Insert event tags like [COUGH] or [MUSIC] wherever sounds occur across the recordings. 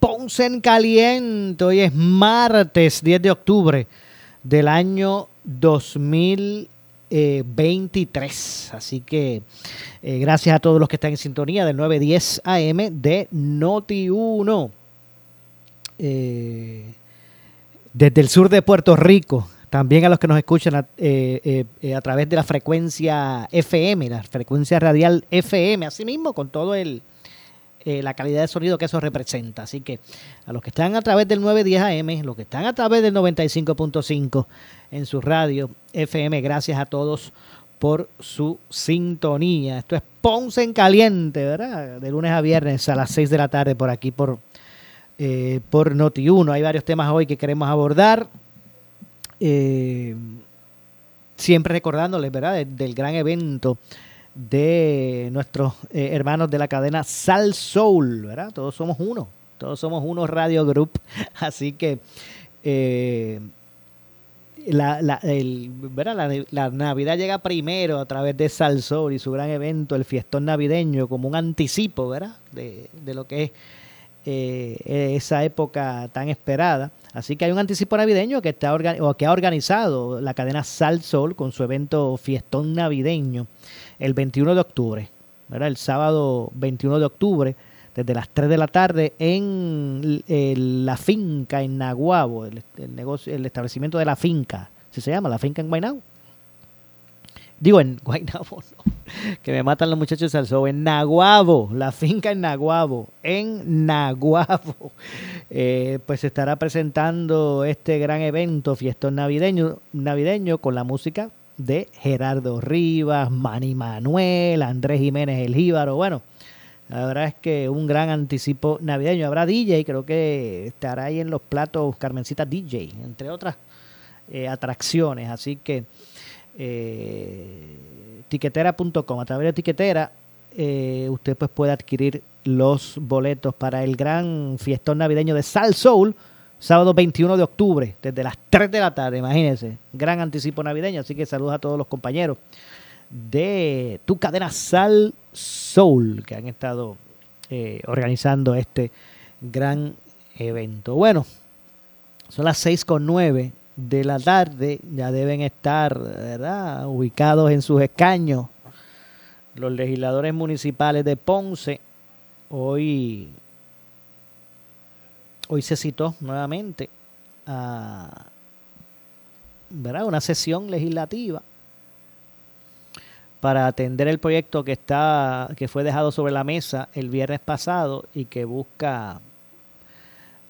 Ponce en Caliente. Hoy es martes 10 de octubre del año 2020. 23. Así que eh, gracias a todos los que están en sintonía del 910 AM de Noti 1. Eh, desde el sur de Puerto Rico, también a los que nos escuchan a, eh, a través de la frecuencia FM, la frecuencia radial FM, así mismo con todo el, la calidad de sonido que eso representa. Así que a los que están a través del 910 AM, los que están a través del 95.5 en su radio FM. Gracias a todos por su sintonía. Esto es Ponce en Caliente, ¿verdad? De lunes a viernes a las 6 de la tarde por aquí, por, eh, por Noti1. Hay varios temas hoy que queremos abordar. Eh, siempre recordándoles, ¿verdad? Del, gran evento de nuestros eh, hermanos de la cadena Sal Soul, ¿verdad? Todos somos uno, todos somos uno Radio Group. [LAUGHS] Así que la, la, el, la, Navidad llega primero a través de Salsor y su gran evento, el fiestón navideño, como un anticipo ¿verdad? De, lo que es eh, esa época tan esperada. Así que hay un anticipo navideño que, está o que ha organizado la cadena Salsol con su evento fiestón navideño el 21 de octubre, ¿verdad? el sábado 21 de octubre desde las 3 de la tarde en la finca en Naguabo, el, negocio, el establecimiento de la finca. ¿Sí se llama? La finca en Guaynabo. Digo, en Guaynabo, [LAUGHS] que me matan los muchachos de Salso. En Naguabo, la finca en Naguabo, en Naguabo. Eh, pues se estará presentando este gran evento, fiestón navideño, navideño con la música de Gerardo Rivas, Manny Manuel, Andrés Jiménez El Jíbaro. Bueno, la verdad es que un gran anticipo navideño. Habrá DJ, creo que estará ahí en los platos Carmencita DJ, entre otras eh, atracciones. Así que eh, tiquetera.com, a través de tiquetera, eh, usted pues puede adquirir los boletos para el gran fiestón navideño de Sal Soul, sábado 21 de octubre, desde las 3 de la tarde, imagínense, gran anticipo navideño, así que saludos a todos los compañeros de tu cadena Sal Soul, que han estado eh, organizando este gran evento. Bueno, son las seis con nueve de la tarde, ya deben estar ¿verdad? ubicados en sus escaños los legisladores municipales de Ponce. Hoy, hoy se citó nuevamente a ¿verdad? una sesión legislativa para atender el proyecto que está que fue dejado sobre la mesa el viernes pasado y que busca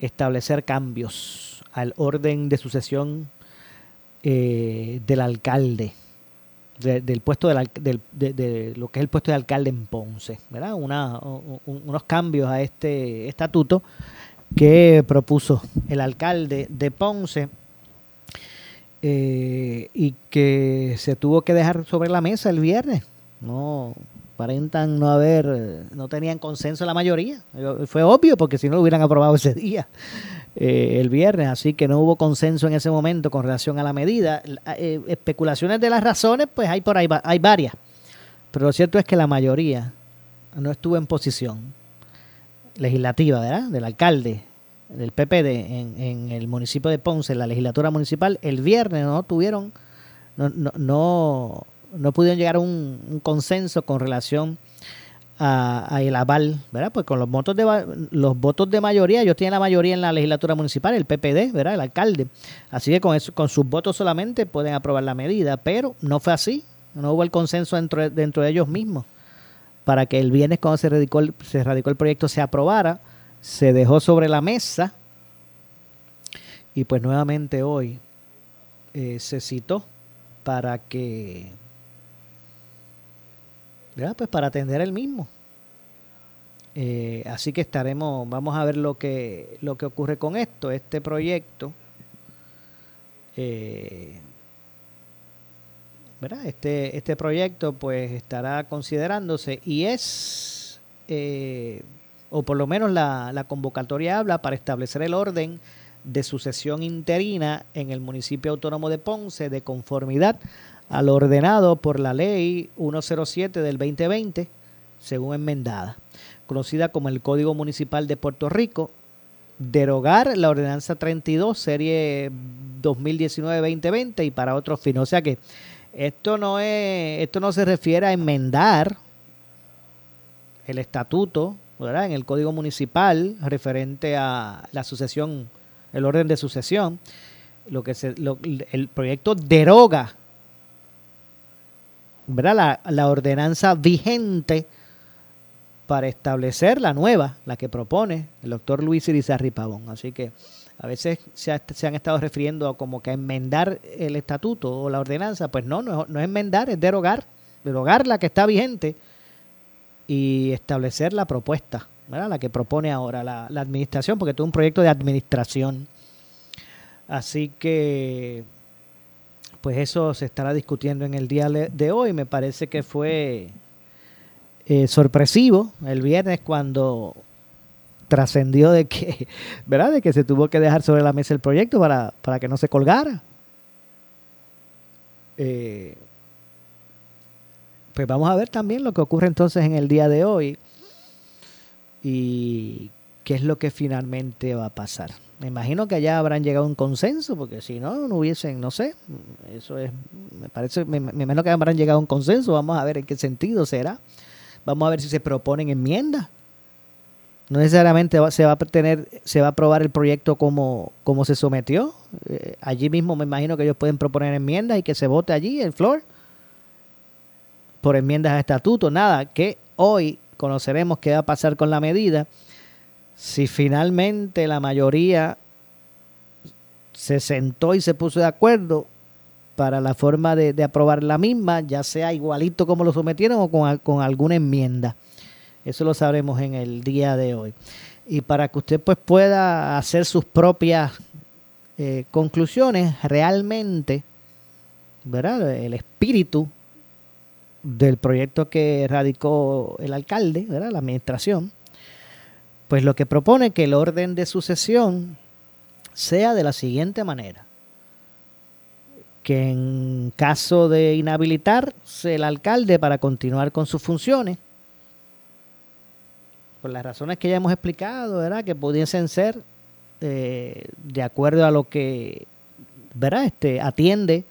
establecer cambios al orden de sucesión eh, del alcalde del puesto de, lo que es el puesto de alcalde en Ponce, ¿verdad? unos cambios a este estatuto que propuso el alcalde de Ponce eh, y que se tuvo que dejar sobre la mesa el viernes. No aparentan no haber, no tenían consenso la mayoría. Fue obvio porque si no lo hubieran aprobado ese día, eh, el viernes, así que no hubo consenso en ese momento con relación a la medida. Eh, especulaciones de las razones, pues hay por ahí, hay varias. Pero lo cierto es que la mayoría no estuvo en posición legislativa, ¿verdad? Del alcalde del PPD en, en, el municipio de Ponce, en la legislatura municipal, el viernes no tuvieron, no, no, no, pudieron llegar a un, consenso con relación a, el aval, ¿verdad? Pues con los votos de los votos de mayoría, ellos tienen la mayoría en la legislatura municipal, el PPD, ¿verdad? El alcalde. Así que con eso, con sus votos solamente pueden aprobar la medida, pero no fue así. No hubo el consenso dentro, dentro de ellos mismos para que el viernes cuando se radicó el, proyecto se aprobara, se dejó sobre la mesa y pues nuevamente hoy eh, se citó para que pues para atender el mismo. Eh, así que estaremos, vamos a ver lo que, lo que ocurre con esto. Este proyecto, eh, Este, este proyecto pues estará considerándose y es, eh, o por lo menos la, la convocatoria habla para establecer el orden de sucesión interina en el municipio autónomo de Ponce de conformidad al ordenado por la ley 107 del 2020, según enmendada, conocida como el Código Municipal de Puerto Rico, derogar la ordenanza 32, serie 2019-2020 y para otros fines. O sea que esto no es, esto no se refiere a enmendar el estatuto, ¿verdad? En el Código Municipal referente a la sucesión, el orden de sucesión. Lo que se, el proyecto deroga la, la ordenanza vigente para establecer la nueva, la que propone el doctor Luis Irizarri Pavón. Así que a veces se, han estado refiriendo a como que enmendar el estatuto o la ordenanza. Pues no, no, es enmendar, es derogar, derogar la que está vigente y establecer la propuesta, la que propone ahora la, administración, porque es un proyecto de administración. Así que pues eso se estará discutiendo en el día de hoy. Me parece que fue eh, sorpresivo el viernes cuando trascendió de que, ¿verdad? De que se tuvo que dejar sobre la mesa el proyecto para, que no se colgara. Eh, pues vamos a ver también lo que ocurre entonces en el día de hoy y qué es lo que finalmente va a pasar. Me imagino que allá habrán llegado a un consenso, porque si no, no hubiesen, no sé, eso es, me parece, me, imagino que habrán llegado a un consenso, vamos a ver en qué sentido será. Vamos a ver si se proponen enmiendas. No necesariamente se va a tener, se va a aprobar el proyecto como, como se sometió. Eh, allí mismo me imagino que ellos pueden proponer enmiendas y que se vote allí, el floor, por enmiendas a estatuto. Nada, que hoy conoceremos qué va a pasar con la medida si finalmente la mayoría se sentó y se puso de acuerdo para la forma de, aprobar la misma, ya sea igualito como lo sometieron o con, alguna enmienda. Eso lo sabremos en el día de hoy. Y para que usted pues pueda hacer sus propias eh, conclusiones, realmente, ¿verdad? El espíritu del proyecto que radicó el alcalde, ¿verdad? La administración, pues lo que propone que el orden de sucesión sea de la siguiente manera. Que en caso de inhabilitarse el alcalde para continuar con sus funciones, por las razones que ya hemos explicado, ¿verdad? Que pudiesen ser eh, de acuerdo a lo que, ¿verdad? Este, atiende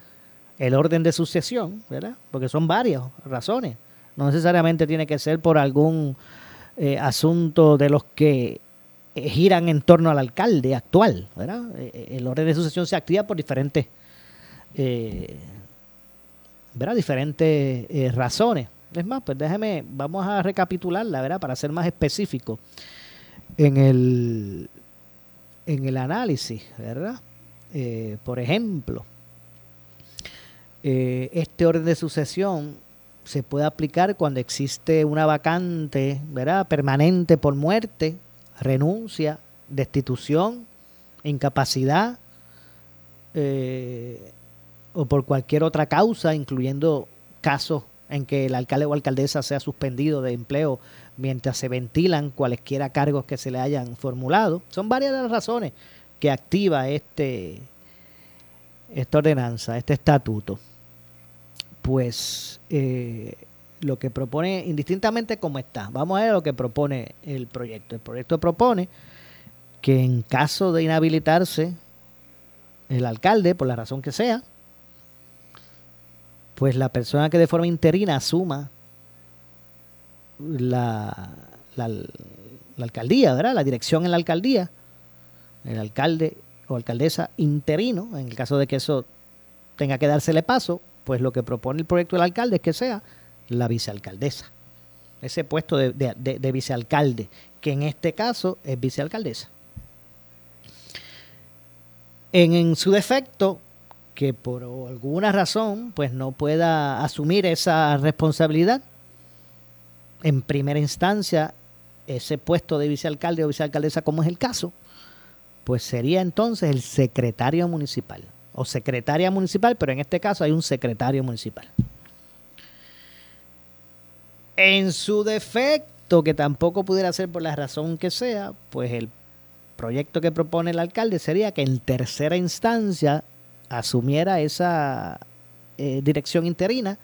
el orden de sucesión, ¿verdad? Porque son varias razones. No necesariamente tiene que ser por algún eh, asunto de los que eh, giran en torno al alcalde actual. ¿verdad? El orden de sucesión se activa por diferentes, ¿verdad? diferentes razones. Es más, pues déjeme, vamos a recapitularla, ¿verdad? Para ser más específico en el, en el análisis, ¿verdad? por ejemplo, este orden de sucesión se puede aplicar cuando existe una vacante ¿verdad? permanente por muerte, renuncia, destitución, incapacidad eh, o por cualquier otra causa, incluyendo casos en que el alcalde o alcaldesa sea suspendido de empleo mientras se ventilan cualesquiera cargos que se le hayan formulado. Son varias las razones que activa este, esta ordenanza, este estatuto pues eh, lo que propone, indistintamente cómo está, vamos a ver lo que propone el proyecto. El proyecto propone que en caso de inhabilitarse el alcalde, por la razón que sea, pues la persona que de forma interina asuma la, la, alcaldía, ¿verdad? La dirección en la alcaldía, el alcalde o alcaldesa interino, en el caso de que eso tenga que dársele paso, pues lo que propone el proyecto del alcalde es que sea la vicealcaldesa. Ese puesto de, de vicealcalde, que en este caso es vicealcaldesa. En, su defecto, que por alguna razón pues no pueda asumir esa responsabilidad, en primera instancia, ese puesto de vicealcalde o vicealcaldesa, como es el caso, pues sería entonces el secretario municipal o secretaria municipal, pero en este caso hay un secretario municipal. En su defecto, que tampoco pudiera ser por la razón que sea, pues el proyecto que propone el alcalde sería que en tercera instancia asumiera esa eh, dirección interina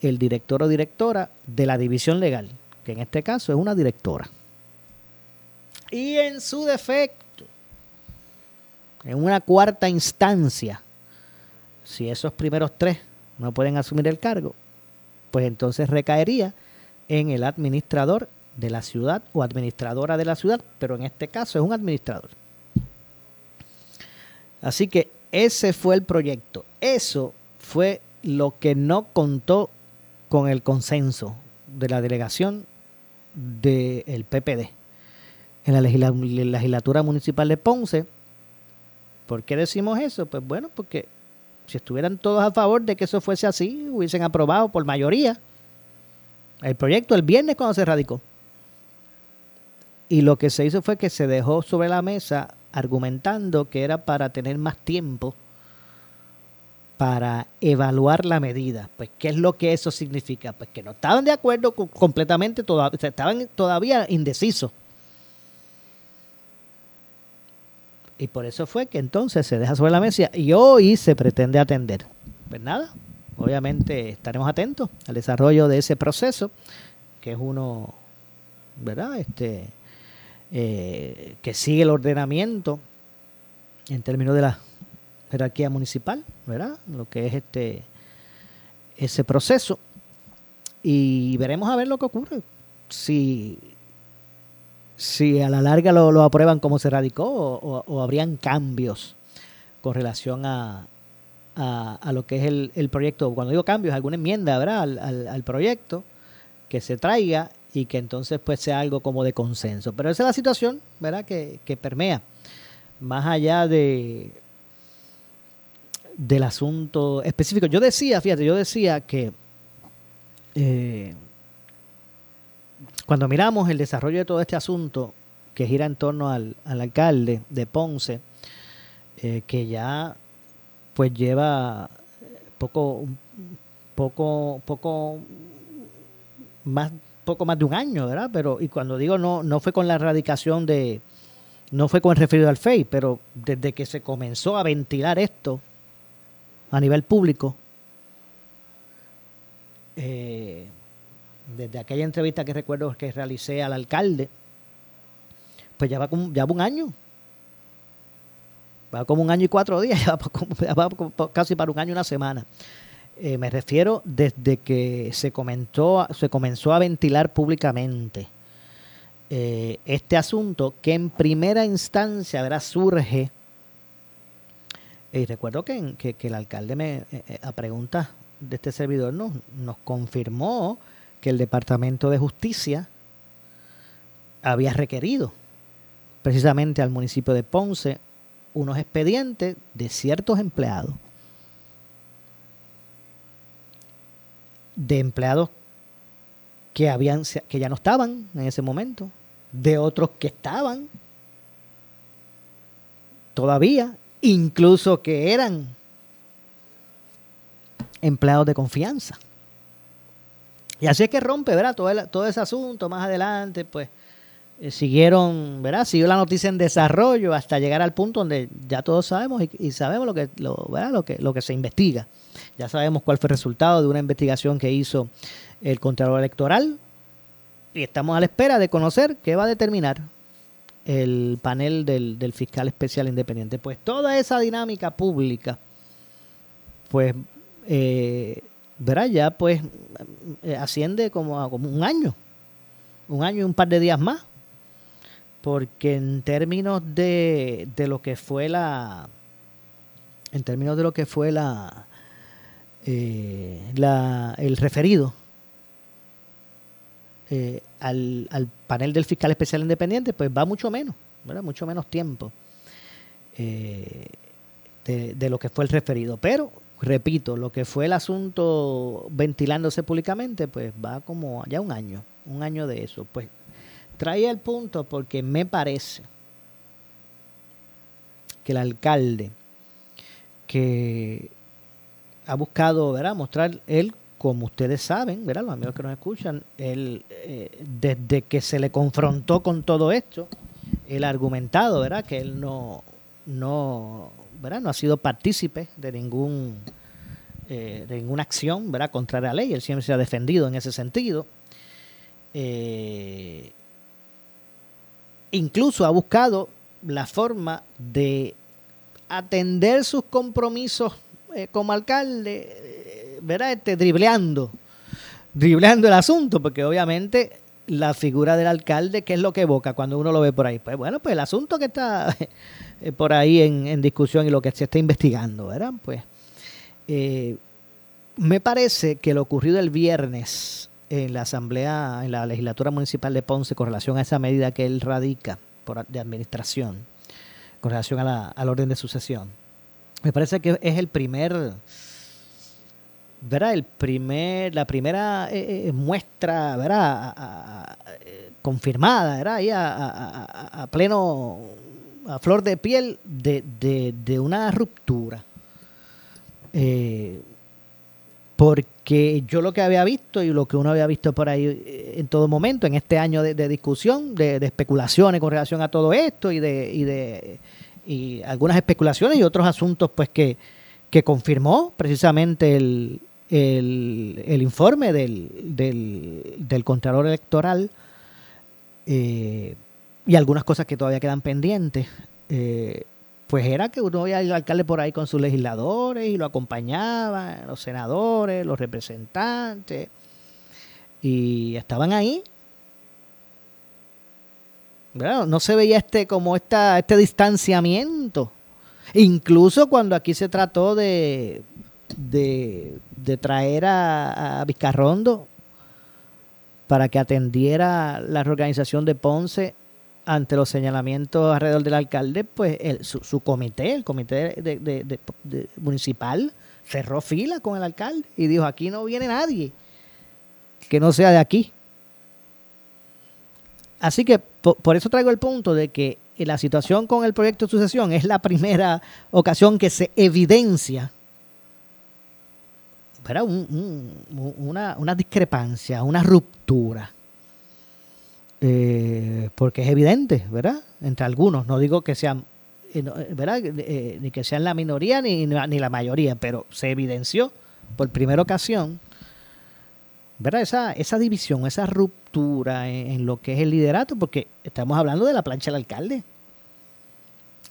el director o directora de la división legal, que en este caso es una directora. Y en su defecto, en una cuarta instancia, si esos primeros tres no pueden asumir el cargo, pues entonces recaería en el administrador de la ciudad o administradora de la ciudad, pero en este caso es un administrador. Así que ese fue el proyecto. Eso fue lo que no contó con el consenso de la delegación del PPD en la legislatura municipal de Ponce. ¿Por qué decimos eso? Pues bueno, porque si estuvieran todos a favor de que eso fuese así, hubiesen aprobado por mayoría el proyecto el viernes cuando se radicó. Y lo que se hizo fue que se dejó sobre la mesa argumentando que era para tener más tiempo para evaluar la medida. Pues, ¿qué es lo que eso significa? Pues que no estaban de acuerdo completamente, estaban todavía indecisos. Y por eso fue que entonces se deja sobre la mesa y hoy se pretende atender. Pues nada, obviamente estaremos atentos al desarrollo de ese proceso, que es uno, ¿verdad? Este, eh, que sigue el ordenamiento en términos de la jerarquía municipal, ¿verdad? Lo que es este ese proceso. Y veremos a ver lo que ocurre. Si, si a la larga lo, aprueban como se radicó o, habrían cambios con relación a, a, lo que es el, el, proyecto. Cuando digo cambios, alguna enmienda, ¿verdad? Al, al proyecto que se traiga y que entonces pues sea algo como de consenso. Pero esa es la situación, ¿verdad? Que, permea más allá de del asunto específico. Yo decía, fíjate, yo decía que eh, cuando miramos el desarrollo de todo este asunto que gira en torno al, alcalde de Ponce, eh, que ya pues lleva poco, poco, poco más poco más de un año, ¿verdad? Pero, y cuando digo no, no fue con la erradicación de, no fue con el referido al FEI, pero desde que se comenzó a ventilar esto a nivel público, eh, desde aquella entrevista que recuerdo que realicé al alcalde, pues ya va, como, ya va un año. Va como un año y cuatro días, [LAUGHS] ya va, casi para un año y una semana. Eh, me refiero desde que se, comenzó a ventilar públicamente eh, este asunto que en primera instancia ¿verdad? surge. Y recuerdo que, el alcalde me, eh, a preguntas de este servidor nos confirmó que el Departamento de Justicia había requerido precisamente al municipio de Ponce unos expedientes de ciertos empleados de empleados que habían que ya no estaban en ese momento, de otros que estaban todavía, incluso que eran empleados de confianza. Y así es que rompe, ¿verdad? Todo, todo ese asunto más adelante, pues siguieron, ¿verdad? Siguió la noticia en desarrollo hasta llegar al punto donde ya todos sabemos y, sabemos lo que, lo, Lo, que, lo que se investiga. Ya sabemos cuál fue el resultado de una investigación que hizo el Contralor Electoral y estamos a la espera de conocer qué va a determinar el panel del, fiscal especial independiente. Pues toda esa dinámica pública, pues eh, verá, ya pues eh, asciende como a como un año, un año y un par de días más, porque en términos de, de lo que fue la, en términos de lo que fue la, eh, el referido eh, al, al, panel del fiscal especial independiente, pues va mucho menos, ¿verdad? mucho menos tiempo de, de, lo que fue el referido. Pero repito, lo que fue el asunto ventilándose públicamente, pues va como ya un año, un año de eso. Pues traía el punto porque me parece que el alcalde que ha buscado, ¿verdad? Mostrar él, como ustedes saben, ¿verdad? Los amigos que nos escuchan, él, eh, desde que se le confrontó con todo esto, él ha argumentado, ¿verdad? Que él no, no no ha sido partícipe de ningún eh, de ninguna acción ¿verdad? contraria a la ley. Él siempre se ha defendido en ese sentido. Eh, incluso ha buscado la forma de atender sus compromisos eh, como alcalde, ¿verdad? Este, dribleando, dribleando el asunto, porque obviamente la figura del alcalde, ¿qué es lo que evoca cuando uno lo ve por ahí? Pues bueno, pues el asunto que está eh, por ahí en, discusión y lo que se está investigando, ¿verdad? Pues eh, me parece que lo ocurrido el viernes en la Asamblea, en la legislatura municipal de Ponce, con relación a esa medida que él radica por, de administración, con relación a la, al orden de sucesión, me parece que es el primer, ¿verdad? El primer, la primera eh, muestra, ¿verdad? confirmada, ¿verdad? Ahí a, pleno a flor de piel de, de, una ruptura. Eh, porque yo lo que había visto y lo que uno había visto por ahí eh, en todo momento, en este año de, discusión, de, especulaciones con relación a todo esto y de, y de y algunas especulaciones y otros asuntos pues que, que confirmó precisamente el, el, informe del, del, del Contralor Electoral. Eh, y algunas cosas que todavía quedan pendientes, eh, pues era que uno veía al alcalde por ahí con sus legisladores y lo acompañaban, los senadores, los representantes, y estaban ahí. No se veía este como esta, este distanciamiento. Incluso cuando aquí se trató de, de, traer a, a Vizcarrondo para que atendiera la reorganización de Ponce ante los señalamientos alrededor del alcalde, pues su, comité, el comité de, municipal, cerró fila con el alcalde y dijo, aquí no viene nadie que no sea de aquí. Así que por, eso traigo el punto de que la situación con el proyecto de sucesión es la primera ocasión que se evidencia una discrepancia, una ruptura eh, porque es evidente, ¿verdad? Entre algunos, no digo que sean, eh, eh, ¿verdad? ni que sean la minoría ni, ni la mayoría, pero se evidenció por primera ocasión, ¿verdad? Esa, esa división, esa ruptura en, lo que es el liderato, porque estamos hablando de la plancha del alcalde.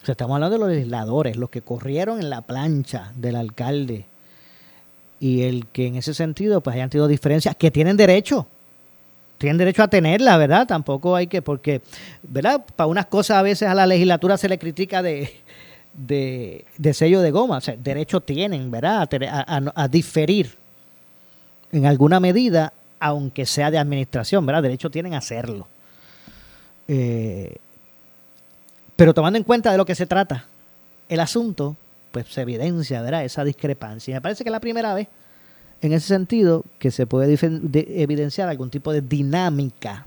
O sea, estamos hablando de los legisladores, los que corrieron en la plancha del alcalde. Y el que en ese sentido pues hayan tenido diferencias que tienen derecho, tienen derecho a tenerla, ¿verdad? Tampoco hay que, porque, ¿verdad? Para unas cosas a veces a la legislatura se le critica de, de, sello de goma. O sea, derecho tienen, ¿verdad? A, diferir en alguna medida, aunque sea de administración, ¿verdad? Derecho tienen a hacerlo. Eh, pero tomando en cuenta de lo que se trata el asunto, pues se evidencia, ¿verdad? Esa discrepancia. Y me parece que es la primera vez en ese sentido que se puede evidenciar algún tipo de dinámica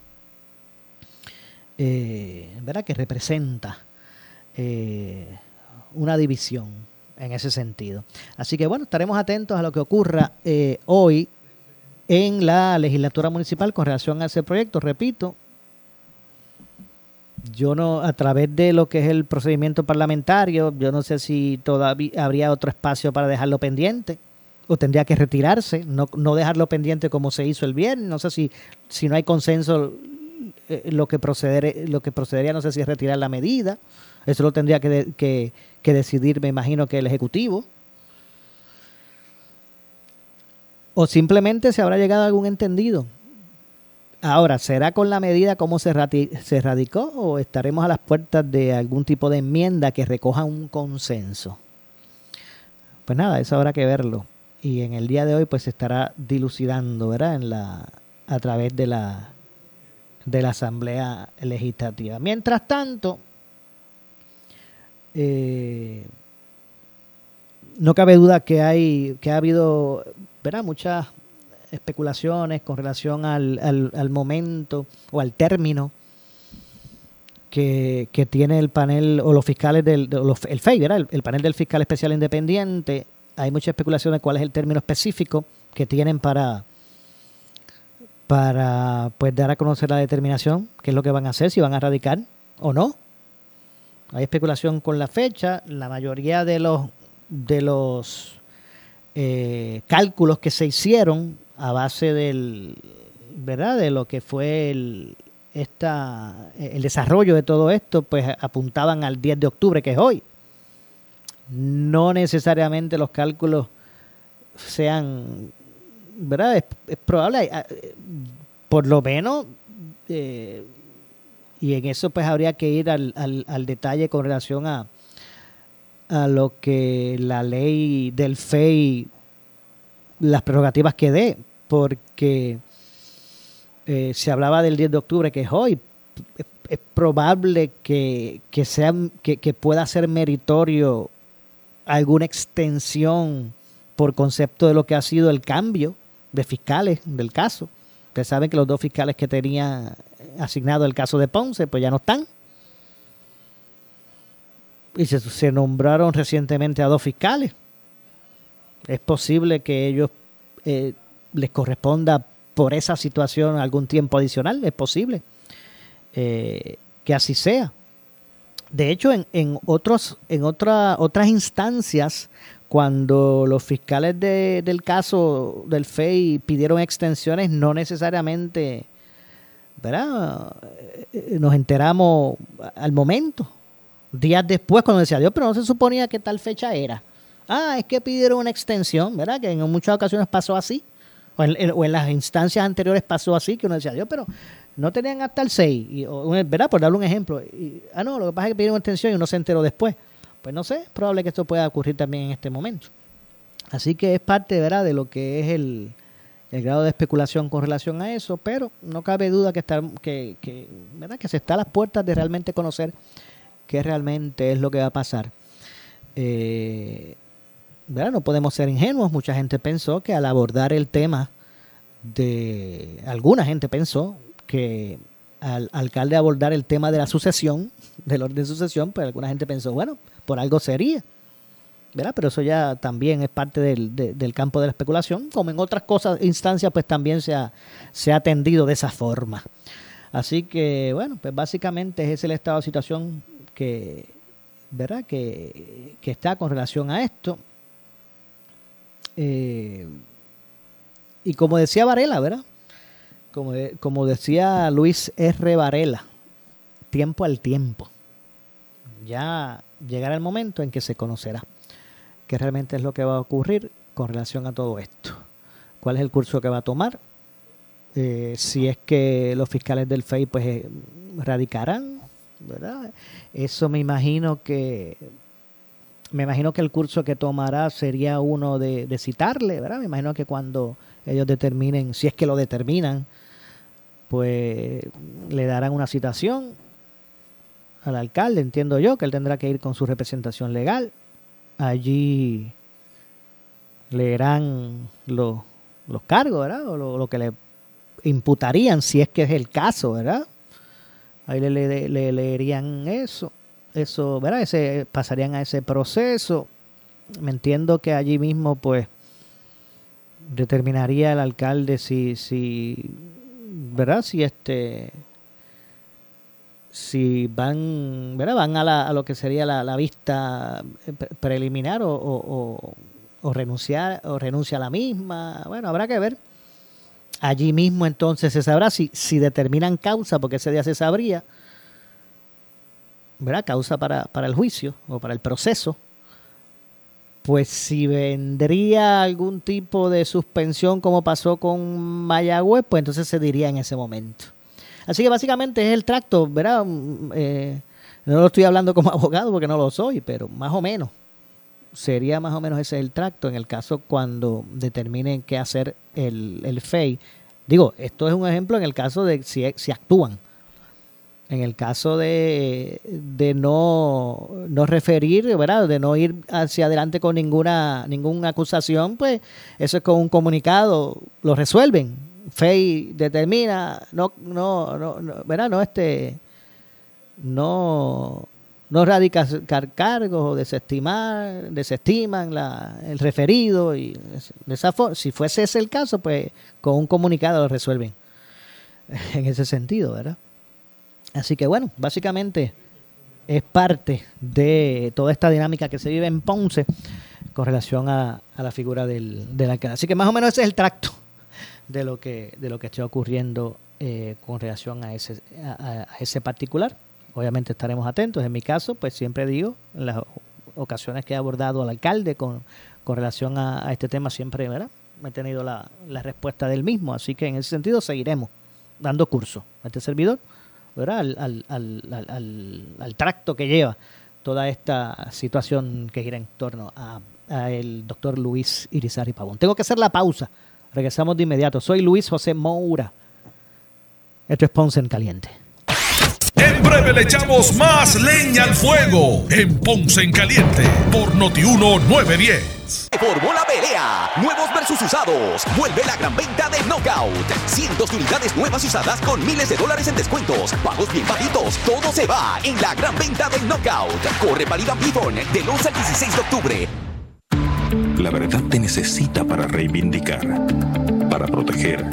eh, ¿verdad? que representa eh, una división en ese sentido. Así que bueno, estaremos atentos a lo que ocurra eh, hoy en la legislatura municipal con relación a ese proyecto. Repito, yo no, a través de lo que es el procedimiento parlamentario, yo no sé si todavía habría otro espacio para dejarlo pendiente o tendría que retirarse, no, no dejarlo pendiente como se hizo el viernes. No sé si, si no hay consenso, eh, lo, que proceder, lo que procedería, no sé si es retirar la medida. Eso lo tendría que, que, decidir, me imagino, que el Ejecutivo. o simplemente se habrá llegado a algún entendido. Ahora, ¿será con la medida como se, se radicó o estaremos a las puertas de algún tipo de enmienda que recoja un consenso? Pues nada, eso habrá que verlo. Y en el día de hoy pues se estará dilucidando, ¿verdad? En la, a través de la, de la Asamblea Legislativa. Mientras tanto, eh, no cabe duda que hay que ha habido ¿verdad? muchas especulaciones con relación al, al, momento o al término que, tiene el panel o los fiscales del el FEI, ¿verdad? El, panel del fiscal especial independiente. Hay mucha especulación de cuál es el término específico que tienen para para pues dar a conocer la determinación, qué es lo que van a hacer, si van a radicar o no. Hay especulación con la fecha, la mayoría de los de los eh, cálculos que se hicieron a base del, ¿verdad? De lo que fue el, esta, el desarrollo de todo esto, pues apuntaban al 10 de octubre, que es hoy. No necesariamente los cálculos sean, ¿verdad? Es, probable, por lo menos, eh, y en eso pues habría que ir al, al, al detalle con relación a, a lo que la ley del FEI, las prerrogativas que dé, porque eh, se hablaba del 10 de octubre, que es hoy. Es, probable que, sea, que, que, pueda ser meritorio alguna extensión por concepto de lo que ha sido el cambio de fiscales del caso. Ustedes saben que los dos fiscales que tenía asignado el caso de Ponce, pues ya no están y se, nombraron recientemente a dos fiscales. Es posible que ellos eh, les corresponda por esa situación algún tiempo adicional, es posible eh, que así sea. De hecho, en, en, otros, en otra, otras instancias, cuando los fiscales del caso del FEI pidieron extensiones, no necesariamente ¿verdad? Eh, nos enteramos al momento días después cuando decía Dios, pero no se suponía que tal fecha era. Ah, es que pidieron una extensión, ¿verdad? Que en muchas ocasiones pasó así. O en, las instancias anteriores pasó así, que uno decía Dios, pero no tenían hasta el 6, ¿verdad? Por darle un ejemplo. ah, no, lo que pasa es que pidieron extensión y uno se enteró después. Pues no sé, es probable que esto pueda ocurrir también en este momento. Así que es parte, ¿verdad?, de lo que es el, grado de especulación con relación a eso, pero no cabe duda que, que, que, ¿verdad? que se está a las puertas de realmente conocer qué realmente es lo que va a pasar. Eh, No podemos ser ingenuos. Mucha gente pensó que al abordar el tema de... Alguna gente pensó que al alcalde abordar el tema de la sucesión, [LAUGHS] del orden de sucesión, pues alguna gente pensó, bueno, por algo sería. ¿verdad? Pero eso ya también es parte del, del, campo de la especulación, como en otras cosas, instancias, pues también se ha, se ha atendido de esa forma. Así que, bueno, pues básicamente es el estado de situación que, ¿verdad? Que, está con relación a esto. Eh, y como decía Varela, ¿verdad? Como, como decía Luis R. Varela, tiempo al tiempo. Ya llegará el momento en que se conocerá qué realmente es lo que va a ocurrir con relación a todo esto. ¿Cuál es el curso que va a tomar? Eh, si es que los fiscales del FEI pues eh, radicarán ¿verdad? Eso me imagino que me imagino que el curso que tomará sería uno de, citarle, ¿verdad? Me imagino que cuando ellos determinen, si es que lo determinan, pues le darán una citación al alcalde, entiendo yo, que él tendrá que ir con su representación legal. Allí leerán los, los cargos, ¿verdad? O lo, que le imputarían, si es que es el caso, ¿verdad? Ahí le, leerían eso, eso, ¿verdad? Ese, pasarían a ese proceso. Me entiendo que allí mismo, pues, determinaría el alcalde si, si, ¿verdad? Si este, si van, ¿verdad? Van a, la, a lo que sería la, vista preliminar o, o, o, renunciar o renuncia a la misma. Bueno, habrá que ver. Allí mismo entonces se sabrá si, si determinan causa, porque ese día se sabría, ¿verdad? Causa para, para el juicio o para el proceso. pues si vendría algún tipo de suspensión como pasó con Mayagüez, pues entonces se diría en ese momento. Así que básicamente es el tracto, ¿verdad? Mm, eh, no lo estoy hablando como [LAUGHS] abogado porque no lo soy, pero más o menos. Sería más o menos ese el tracto en el caso cuando determinen qué hacer el, el FEI. Digo, esto es un ejemplo en el caso de si, si actúan. En el caso de, de no, no referir, ¿verdad? De no ir hacia adelante con ninguna, ninguna acusación, pues eso es con un comunicado, lo resuelven. FEI determina, no, no, no, ¿verdad? No este, no, no radicar cargos o desestimar, desestiman la, el referido y de esa si fuese ese el caso, pues con un comunicado lo resuelven [LAUGHS] en ese sentido, ¿verdad? Así que bueno, básicamente es parte de toda esta dinámica que se vive en Ponce con relación a, la figura del, del alcalde. Así que más o menos ese es el tracto de lo que, de lo que está ocurriendo eh, con relación a ese, a ese particular. Obviamente estaremos atentos. En mi caso, pues siempre digo, en las ocasiones que he abordado al alcalde con, con relación a, este tema, siempre ¿verdad? he tenido la, la, respuesta del mismo. Así que en ese sentido seguiremos dando curso a este servidor, ¿verdad? Al, al, al, al, tracto que lleva toda esta situación que gira en torno a, el doctor Luis Irizarry Pavón. Tengo que hacer la pausa. Regresamos de inmediato. Soy Luis José Moura. Esto es Ponce en Caliente. En breve le echamos más leña al fuego en Ponce en Caliente por Notiuno 910. Formó la pelea. Nuevos versus usados. Vuelve la gran venta de Knockout. Cientos de unidades nuevas usadas con miles de dólares en descuentos. Pagos bien bajitos. Todo se va en la gran venta de Knockout. Corre para Iván Pivon del 11 al 16 de octubre. La verdad te necesita para reivindicar, para proteger,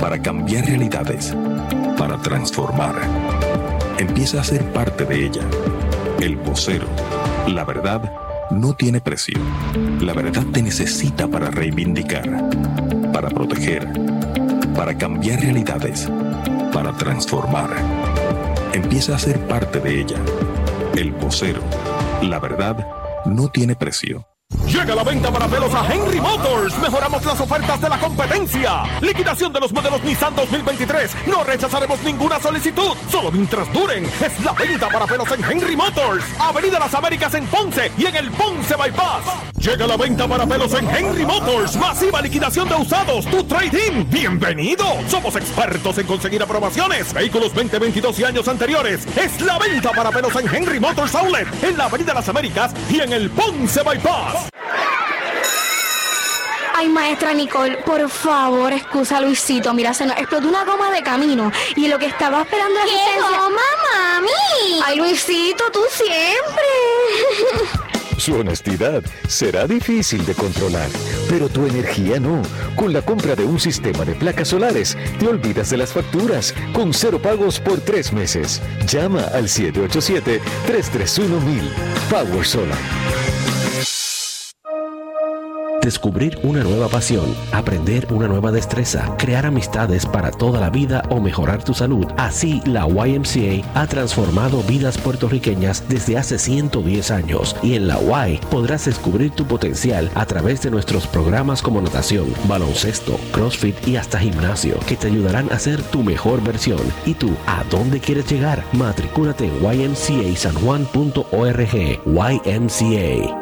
para cambiar realidades, para transformar empieza a ser parte de ella. El vocero. La verdad no tiene precio. La verdad te necesita para reivindicar, para proteger, para cambiar realidades, para transformar. Empieza a ser parte de ella. El vocero. La verdad no tiene precio. Llega la venta para pelos a Henry Motors. Mejoramos las ofertas de la competencia. Liquidación de los modelos Nissan 2023. No rechazaremos ninguna solicitud. Solo mientras duren. Es la venta para pelos en Henry Motors. Avenida Las Américas en Ponce y en el Ponce Bypass. Llega la venta para pelos en Henry Motors. Masiva liquidación de usados. Tu trading. Bienvenido. Somos expertos en conseguir aprobaciones. Vehículos 2022 y años anteriores. Es la venta para pelos en Henry Motors Outlet. En la Avenida Las Américas y en el Ponce Bypass. Ay, maestra Nicole, por favor, excusa a Luisito. Mira, se nos explotó una goma de camino. Y lo que estaba esperando es ¿Qué goma, mami? Ay, Luisito, tú siempre. Su honestidad será difícil de controlar, pero tu energía no. Con la compra de un sistema de placas solares, te olvidas de las facturas, con cero pagos por tres meses. Llama al 787-331-1000. Power Solar. Descubrir una nueva pasión, aprender una nueva destreza, crear amistades para toda la vida o mejorar tu salud. Así, la YMCA ha transformado vidas puertorriqueñas desde hace 110 años y en la Y podrás descubrir tu potencial a través de nuestros programas como natación, baloncesto, crossfit y hasta gimnasio que te ayudarán a ser tu mejor versión. ¿Y tú, a dónde quieres llegar? Matricúlate en ymcasanjuan.org. YMCA.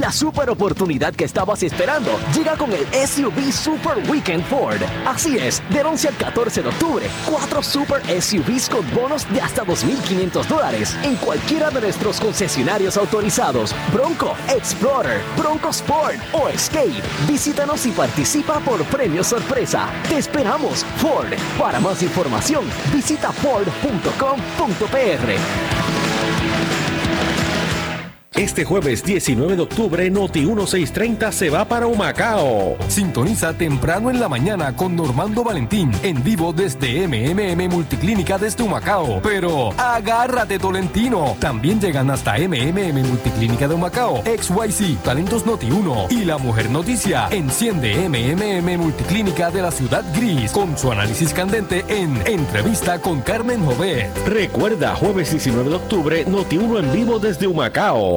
La super oportunidad que estabas esperando llega con el SUV Super Weekend Ford. Así es, del 11 al 14 de octubre, cuatro super SUVs con bonos de hasta 2.500 dólares en cualquiera de nuestros concesionarios autorizados. Bronco, Explorer, Bronco Sport o Escape. Visítanos y participa por premio sorpresa. Te esperamos, Ford. Para más información, visita ford.com.pr. Este jueves 19 de octubre, Noti 1630 se va para Humacao. Sintoniza temprano en la mañana con Normando Valentín, en vivo desde MMM Multiclínica desde Humacao. Pero agárrate, Tolentino. También llegan hasta MMM Multiclínica de Humacao, XYZ, Talentos Noti 1 y La Mujer Noticia. Enciende MMM Multiclínica de la Ciudad Gris con su análisis candente en Entrevista con Carmen Jovet. Recuerda, jueves 19 de octubre, Noti 1 en vivo desde Humacao.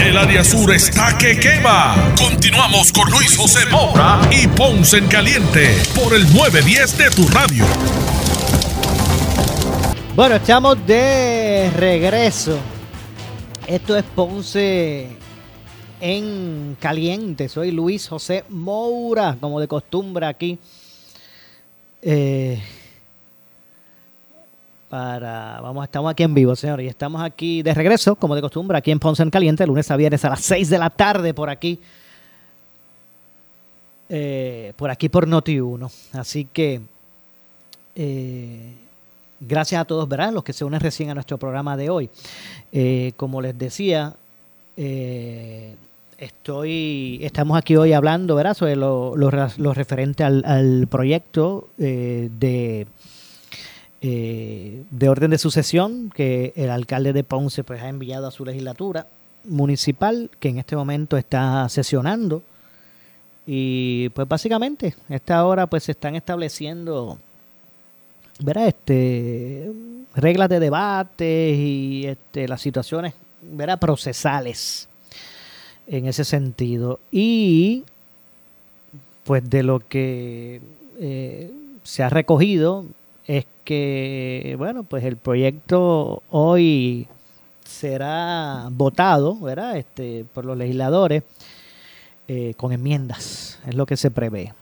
El área sur está que quema. Continuamos con Luis José Moura y Ponce en Caliente por el 910 de tu radio. Bueno, estamos de regreso. Esto es Ponce en Caliente. Soy Luis José Moura, como de costumbre aquí. Eh, para, vamos, estamos aquí en vivo, señor, y estamos aquí de regreso, como de costumbre, aquí en Ponce en Caliente, lunes a viernes a las 6 de la tarde por aquí. eh, por aquí por Noti1. Así que eh, gracias a todos, ¿verdad? Los que se unen recién a nuestro programa de hoy. Eh, como les decía, eh, estoy, estamos aquí hoy hablando, ¿verdad? Sobre lo, lo re- lo referente al, proyecto de, eh, de orden de sucesión que el alcalde de Ponce pues, ha enviado a su legislatura municipal, que en este momento está sesionando. Y pues básicamente, a esta hora pues se están estableciendo ¿verdad? Este, reglas de debate y este, las situaciones ¿verdad? procesales en ese sentido. Y pues de lo que eh, se ha recogido es que, bueno, pues el proyecto hoy será votado, ¿verdad? Este, por los legisladores eh, con enmiendas, es lo que se prevé.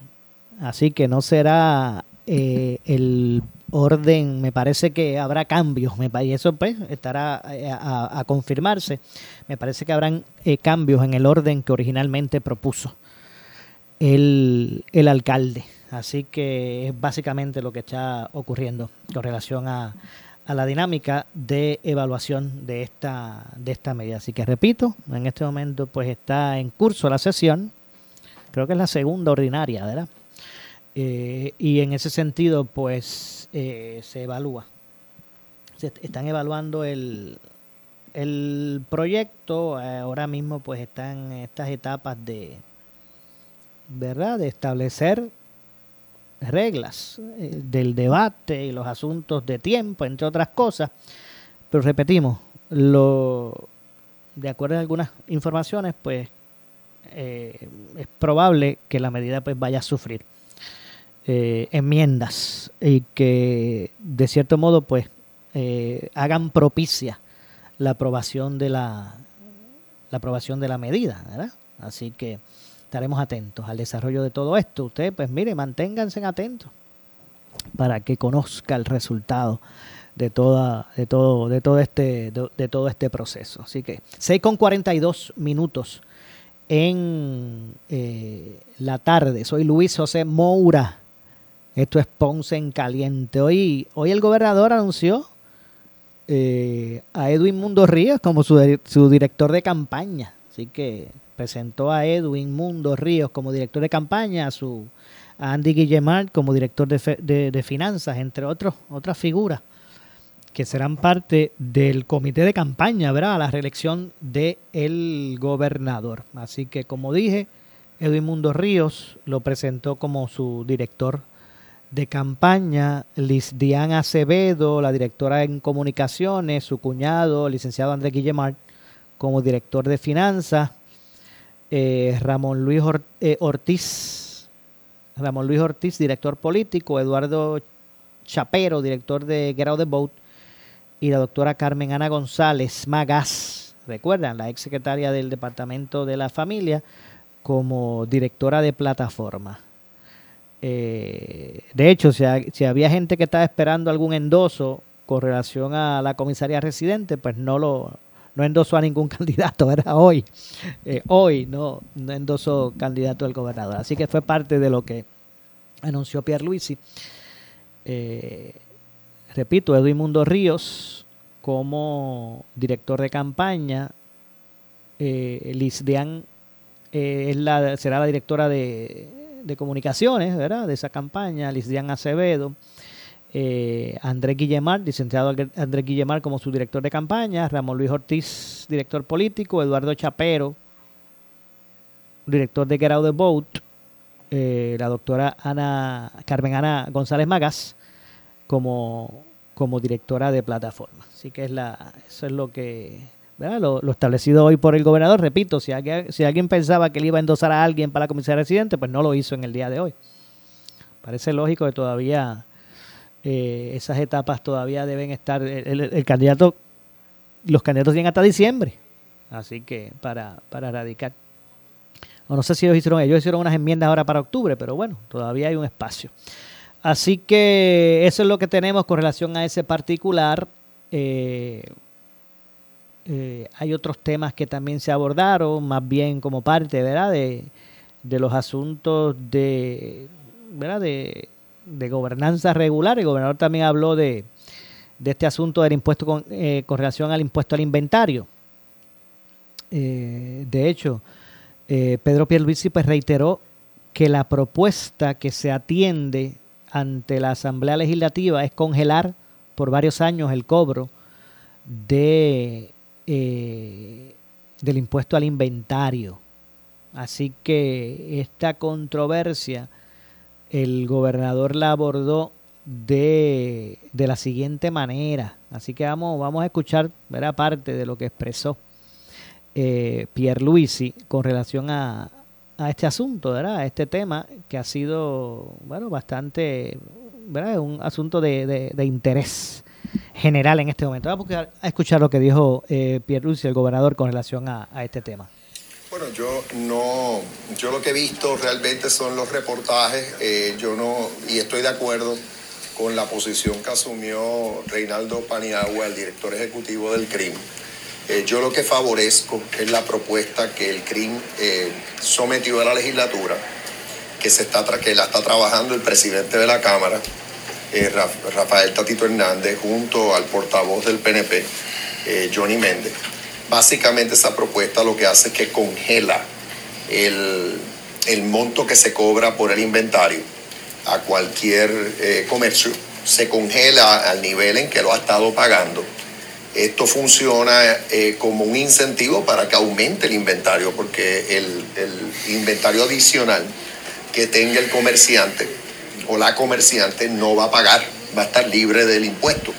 Así que no será eh, el orden, me parece que habrá cambios, me y eso pues estará eh, a, a confirmarse. Me parece que habrán eh, cambios en el orden que originalmente propuso el, el alcalde. Así que es básicamente lo que está ocurriendo con relación a, a la dinámica de evaluación de esta, de esta medida. Así que repito, en este momento pues está en curso la sesión, creo que es la segunda ordinaria, ¿verdad? Eh, y en ese sentido, pues eh, se evalúa. Se est- están evaluando el, el proyecto. eh, ahora mismo, pues están estas etapas de, ¿verdad? De establecer reglas eh, del debate y los asuntos de tiempo, entre otras cosas. Pero repetimos, lo, de acuerdo a algunas informaciones, pues eh, es probable que la medida pues vaya a sufrir eh, enmiendas y que de cierto modo pues hagan propicia la aprobación de la la aprobación de la medida, ¿verdad? Así que estaremos atentos al desarrollo de todo esto. Ustedes, pues mire, manténganse atentos para que conozca el resultado de toda de todo de todo este de, todo este proceso. Así que 6 con 42 minutos en eh, la tarde. Soy Luis José Moura. Esto es Ponce en caliente. Hoy hoy el gobernador anunció eh, a Edwin Mundo Ríos como su, su director de campaña. Así que presentó a Edwin Mundo Ríos como director de campaña a su Andy Guillemard como director de, finanzas entre otras figuras que serán parte del comité de campaña, ¿verdad? A la reelección del el gobernador. Así que, como dije, Edwin Mundo Ríos lo presentó como su director de campaña, Liz Diana Acevedo, la directora en comunicaciones, su cuñado, licenciado Andrés Guillemar, como director de finanzas, eh, Ramón Luis eh, Ortiz, Ramón Luis Ortiz, director político, Eduardo Chapero, director de Get Out the Boat, y la doctora Carmen Ana González Magas, recuerdan, la ex secretaria del Departamento de la Familia, como directora de plataforma. Eh, de hecho, si, había gente que estaba esperando algún endoso con relación a la comisaría residente, pues no lo no endosó a ningún [LAUGHS] candidato, era hoy. Eh, hoy no, no endosó candidato del gobernador. Así que fue parte de lo que anunció Pierre Luisi. Eh, repito, Edwin Mundo Ríos como director de campaña, eh, Liz Dean eh, será la directora de, comunicaciones ¿verdad? de esa campaña, Liz Dean Acevedo, eh, Andrés Guillemar, licenciado Andrés Guillemar como su director de campaña, Ramón Luis Ortiz, director político, Eduardo Chapero, director de Get Out the Boat, eh, la doctora Ana Carmen Ana González Magas, como, como directora de plataforma. Así que es la, eso es lo que, Lo, establecido hoy por el gobernador. Repito, si alguien, si alguien pensaba que él iba a endosar a alguien para la comisaría residente, pues no lo hizo en el día de hoy. Parece lógico que todavía eh, esas etapas todavía deben estar, el, candidato, los candidatos tienen hasta diciembre, así que para, para erradicar. O no sé si ellos hicieron, ellos hicieron unas enmiendas ahora para octubre, pero bueno, todavía hay un espacio. Así que eso es lo que tenemos con relación a ese particular. Eh, eh, hay otros temas que también se abordaron, más bien como parte, ¿verdad? De, los asuntos de, ¿verdad? De, gobernanza regular. El gobernador también habló de, este asunto del impuesto con, eh, con, relación al impuesto al inventario. de hecho, Pedro Pierluisi pues reiteró que la propuesta que se atiende ante la Asamblea Legislativa es congelar por varios años el cobro de, eh, del impuesto al inventario. Así que esta controversia el gobernador la abordó de, de la siguiente manera. Así que vamos, vamos a escuchar ¿verdad? parte de lo que expresó eh, Pierre Luisi con relación a, a este asunto, ¿verdad? A este tema que ha sido, bueno, bastante, ¿verdad? Un asunto de, de, interés general en este momento. Vamos a escuchar lo que dijo eh, Pierre Lucy, el gobernador, con relación a, este tema. Bueno, yo no, yo lo que he visto realmente son los reportajes, eh, yo no, y estoy de acuerdo con la posición que asumió Reinaldo Paniagua, el director ejecutivo del CRIM eh, yo lo que favorezco es la propuesta que el CRIM eh, sometió a la legislatura, que, se está que la está trabajando el presidente de la Cámara, Rafael Tatito Hernández, junto al portavoz del PNP, Johnny Méndez. Básicamente esa propuesta lo que hace es que congela el, el monto que se cobra por el inventario a cualquier comercio, se congela al nivel en que lo ha estado pagando esto funciona eh, como un incentivo para que aumente el inventario, porque el, inventario adicional que tenga el comerciante o la comerciante no va a pagar, va a estar libre del impuesto.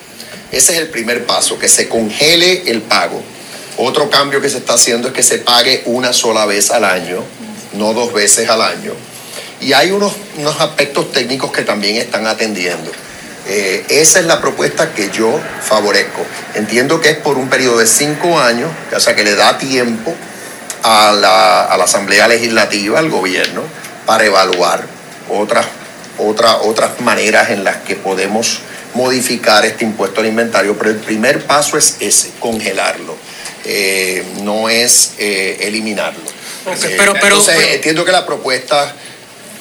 Ese es el primer paso, que se congele el pago. Otro cambio que se está haciendo es que se pague una sola vez al año, no dos veces al año. Y hay unos, unos aspectos técnicos que también están atendiendo. Eh, esa es la propuesta que yo favorezco. Entiendo que es por un periodo de cinco años, o sea que le da tiempo a la, a la Asamblea Legislativa, al gobierno, para evaluar otras, otra, otras maneras en las que podemos modificar este impuesto al inventario, pero el primer paso es ese, congelarlo, eh, no es eh, eliminarlo. Okay, pero, pero, Entonces, pero- entiendo que la propuesta,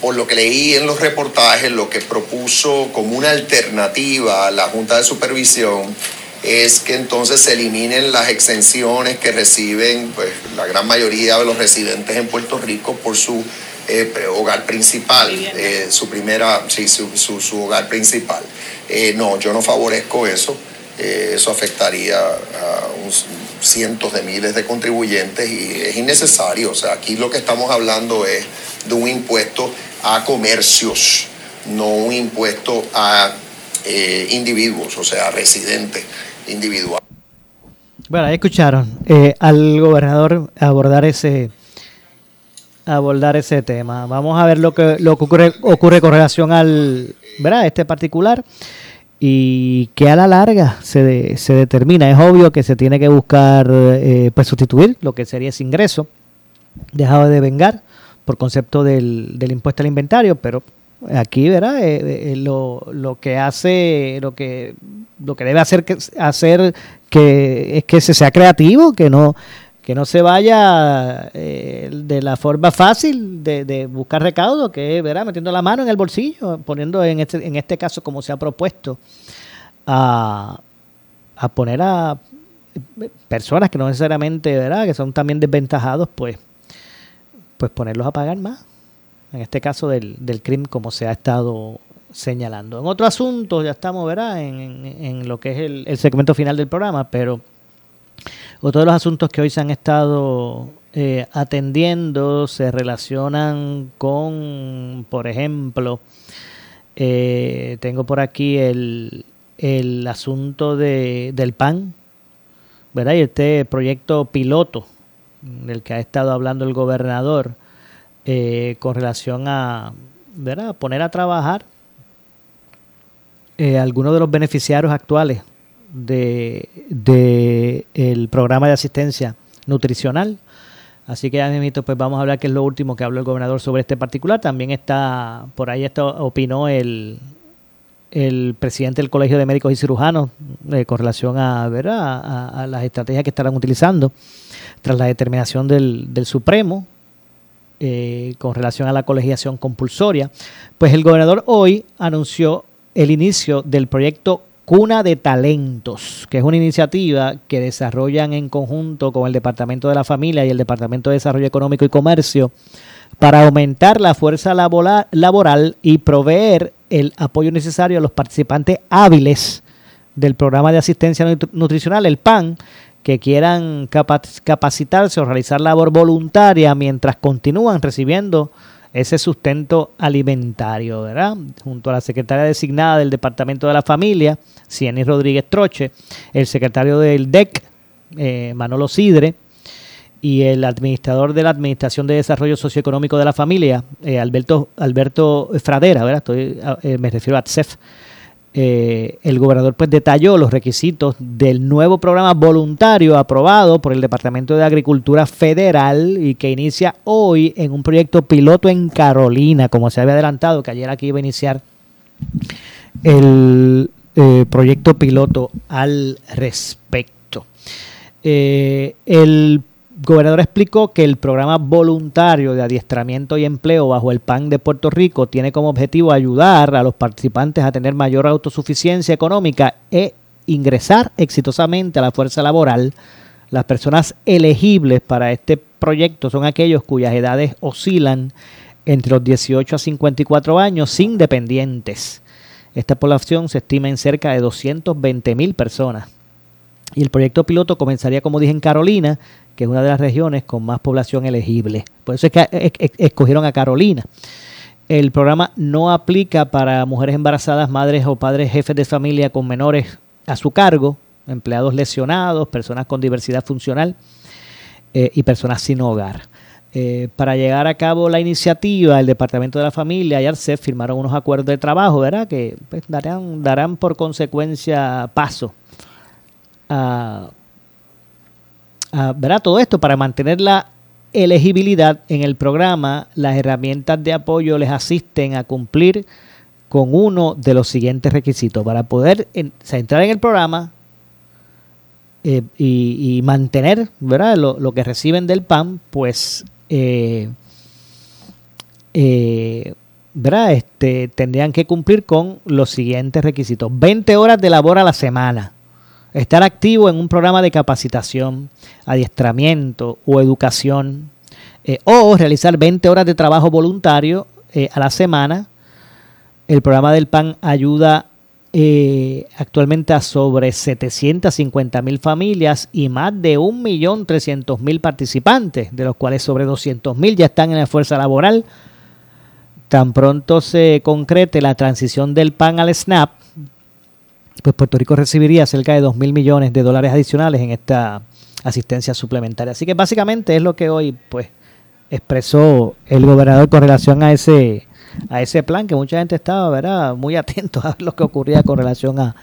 por lo que leí en los reportajes, lo que propuso como una alternativa a la Junta de Supervisión es que entonces se eliminen las exenciones que reciben pues, la gran mayoría de los residentes en Puerto Rico por su eh, hogar principal, eh, su primera, sí, su, su- su hogar principal. Eh, no, yo no favorezco eso. Eh, eso afectaría a cientos de miles de contribuyentes y es innecesario. O sea, aquí lo que estamos hablando es de un impuesto a comercios, no un impuesto a eh, individuos, o sea, residentes individuales. Bueno, ahí escucharon eh, al gobernador abordar ese abordar ese tema. Vamos a ver lo que lo que ocurre ocurre con relación al, ¿verdad? Este particular y que a la larga se, de- se determina. Es obvio que se tiene que buscar eh, pues sustituir lo que sería ese ingreso dejado de vengar por concepto del, del impuesto al inventario, pero aquí verá Eh, eh, lo, lo que hace lo que lo que debe hacer que hacer que es que se sea creativo que no que no se vaya eh, de la forma fácil de, de buscar recaudo que es ¿verdad? metiendo la mano en el bolsillo poniendo en este en este caso como se ha propuesto a, a poner a personas que no necesariamente verdad que son también desventajados pues pues ponerlos a pagar más. En este caso del, del crimen, como se ha estado señalando. En otro asunto, ya estamos, ¿verdad?, en, en- en lo que es el, el segmento final del programa, pero otro de los asuntos que hoy se han estado eh, atendiendo se relacionan con, por ejemplo, eh, tengo por aquí el, el asunto de, del PAN, ¿verdad? Y este proyecto piloto del que ha estado hablando el gobernador eh, con relación a ¿verdad? poner a trabajar eh, algunos de los beneficiarios actuales de, de el programa de asistencia nutricional. Así que ya mismito, pues vamos a hablar que es lo último que habló el gobernador sobre este particular. También está, por ahí está, opinó el, el presidente del Colegio de Médicos y Cirujanos eh, con relación a, ¿verdad? Las estrategias que estarán utilizando tras la determinación del, del Supremo eh, con relación a la colegiación compulsoria. Pues el gobernador hoy anunció el inicio del proyecto Cuna de Talentos, que es una iniciativa que desarrollan en conjunto con el Departamento de la Familia y el Departamento de Desarrollo Económico y Comercio para aumentar la fuerza laboral, y proveer el apoyo necesario a los participantes hábiles del programa de asistencia nutri- nutricional, el PAN, que quieran capa- capacitarse o realizar labor voluntaria mientras continúan recibiendo ese sustento alimentario, ¿verdad? Junto a la secretaria designada del Departamento de la Familia, Cieny Rodríguez Troche, el secretario del DEC, eh, Manolo Sidre, y el administrador de la Administración de Desarrollo Socioeconómico de la Familia, eh, Alberto, Alberto Fradera, ¿verdad? Estoy, eh, me refiero a ATSEF. Eh, el gobernador pues detalló los requisitos del nuevo programa voluntario aprobado por el Departamento de Agricultura Federal y que inicia hoy en un proyecto piloto en Carolina, como se había adelantado, que ayer aquí iba a iniciar el eh, proyecto piloto al respecto. Eh, el gobernador explicó que el programa voluntario de adiestramiento y empleo bajo el PAN de Puerto Rico tiene como objetivo ayudar a los participantes a tener mayor autosuficiencia económica e ingresar exitosamente a la fuerza laboral. Las personas elegibles para este proyecto son aquellos cuyas edades oscilan entre los 18 a 54 años sin dependientes. Esta población se estima en cerca de 220 mil personas. Y el proyecto piloto comenzaría, como dije, en Carolina, que es una de las regiones con más población elegible. Por eso es que e- e- escogieron a Carolina. El programa no aplica para mujeres embarazadas, madres o padres jefes de familia con menores a su cargo, empleados lesionados, personas con diversidad funcional eh, y personas sin hogar. Eh, para llegar a cabo la iniciativa, el Departamento de la Familia y ARCEF firmaron unos acuerdos de trabajo, ¿verdad? Que pues, darán, darán por consecuencia paso a, a ¿verdad? todo esto para mantener la elegibilidad en el programa, las herramientas de apoyo les asisten a cumplir con uno de los siguientes requisitos. Para poder entrar en el programa eh, y, mantener ¿verdad? Lo, que reciben del PAN, pues eh, eh. Este, tendrían que cumplir con los siguientes requisitos. 20 horas de labor a la semana. Estar activo en un programa de capacitación, adiestramiento o educación. Eh, o realizar 20 horas de trabajo voluntario eh, a la semana. El programa del PAN ayuda eh, actualmente a sobre 750 mil familias y más de 1.300.000 participantes, de los cuales sobre 200.000 ya están en la fuerza laboral Tan pronto se concrete la transición del PAN al SNAP, pues Puerto Rico recibiría cerca de 2 mil millones de dólares adicionales en esta asistencia suplementaria. Así que básicamente es lo que hoy pues expresó el gobernador con relación a ese a ese plan que mucha gente estaba ¿verdad? muy [LAUGHS] atento a lo que ocurría con relación a,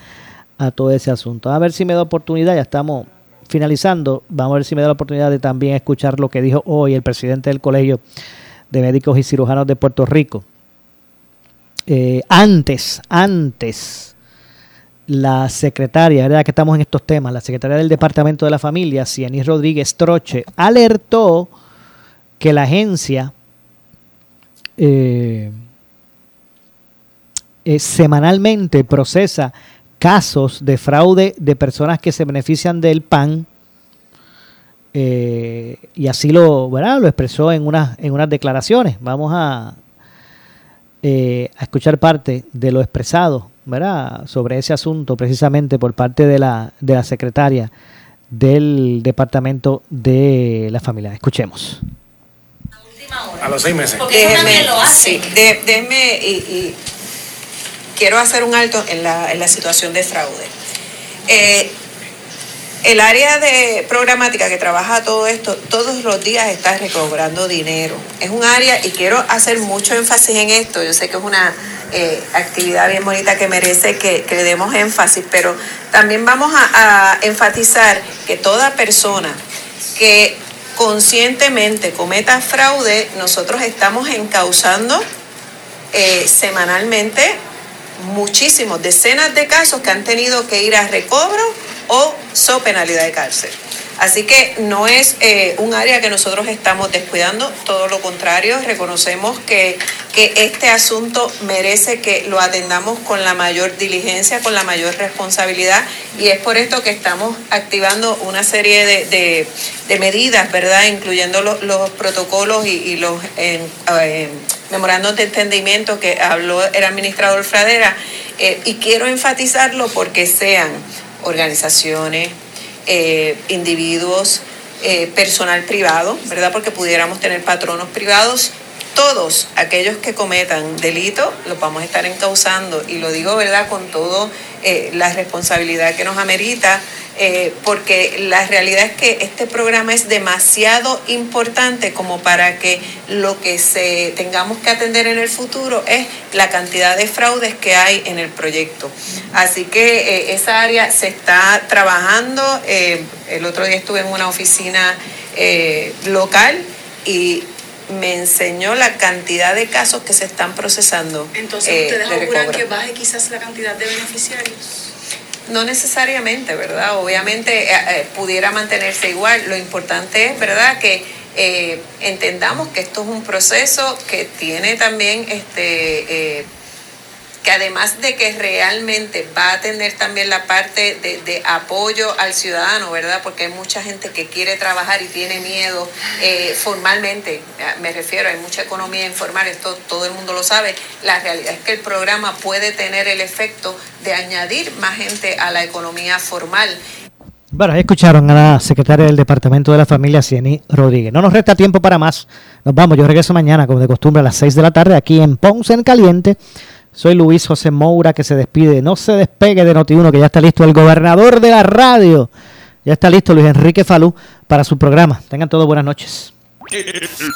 a todo ese asunto. A ver si me da oportunidad, ya estamos finalizando, vamos a ver si me da la oportunidad de también escuchar lo que dijo hoy el presidente del colegio de Médicos y Cirujanos de Puerto Rico. Eh, antes, antes, la secretaria, ¿verdad que estamos en estos temas? La secretaria del Departamento de la Familia, Cianis Rodríguez Troche, alertó que la agencia eh, eh, semanalmente procesa casos de fraude de personas que se benefician del PAN eh, y así lo, ¿verdad? lo expresó en, unas, en unas declaraciones. Vamos a, a escuchar parte de lo expresado ¿verdad? sobre ese asunto precisamente por parte de la, de la secretaria del Departamento de la Familia. Escuchemos. A los seis meses. Déjeme, sí, déjeme y, quiero hacer un alto en la, en la situación de fraude. Eh, el área de programática que trabaja todo esto, todos los días está recobrando dinero. Es un área, y quiero hacer mucho énfasis en esto, yo sé que es una eh, actividad bien bonita que merece que, le demos énfasis, pero también vamos a, enfatizar que toda persona que conscientemente cometa fraude, nosotros estamos encauzando eh, semanalmente muchísimos, decenas de casos que han tenido que ir a recobro o so penalidad de cárcel. Así que no es eh, un área que nosotros estamos descuidando, todo lo contrario, reconocemos que, que, este asunto merece que lo atendamos con la mayor diligencia, con la mayor responsabilidad y es por esto que estamos activando una serie de, de, medidas, ¿verdad? Incluyendo los protocolos y, los eh, memorandos de entendimiento que habló el administrador Fradera eh, y quiero enfatizarlo porque sean organizaciones, eh, individuos, eh, personal privado, ¿verdad? Porque pudiéramos tener patronos privados. Todos aquellos que cometan delito los vamos a estar encauzando y lo digo, ¿verdad? Con todo eh, la responsabilidad que nos amerita eh, porque la realidad es que este programa es demasiado importante como para que lo que se tengamos que atender en el futuro es la cantidad de fraudes que hay en el proyecto. Así que eh, esa área se está trabajando. El otro día estuve en una oficina local y me enseñó la cantidad de casos que se están procesando. Entonces, ¿ustedes auguran que baje quizás la cantidad de beneficiarios? No necesariamente, ¿verdad? Obviamente eh, eh, pudiera mantenerse igual. Lo importante es, ¿verdad?, que eh, entendamos que esto es un proceso que tiene también este que además de que realmente va a tener también la parte de, apoyo al ciudadano, ¿verdad? Porque hay mucha gente que quiere trabajar y tiene miedo eh, formalmente, me refiero, hay mucha economía informal, esto todo el mundo lo sabe, la realidad es que el programa puede tener el efecto de añadir más gente a la economía formal. Bueno, escucharon a la secretaria del Departamento de la Familia, Cieny Rodríguez. No nos resta tiempo para más. Nos vamos. Yo regreso mañana, como de costumbre, a las 6 de la tarde, aquí en Ponce en Caliente soy Luis José Moura que se despide. No se despegue de Notiuno, que ya está listo el gobernador de la radio. Ya está listo Luis Enrique Falú para su programa. Tengan todos buenas noches.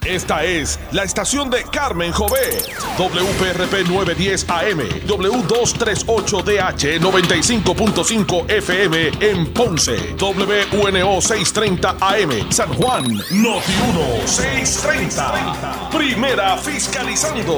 Esta es la estación de Carmen Jové. WPRP 910 AM, W238DH 95.5 FM en Ponce, WNO 630 AM, San Juan, Noti 1 630. Primera fiscalizando.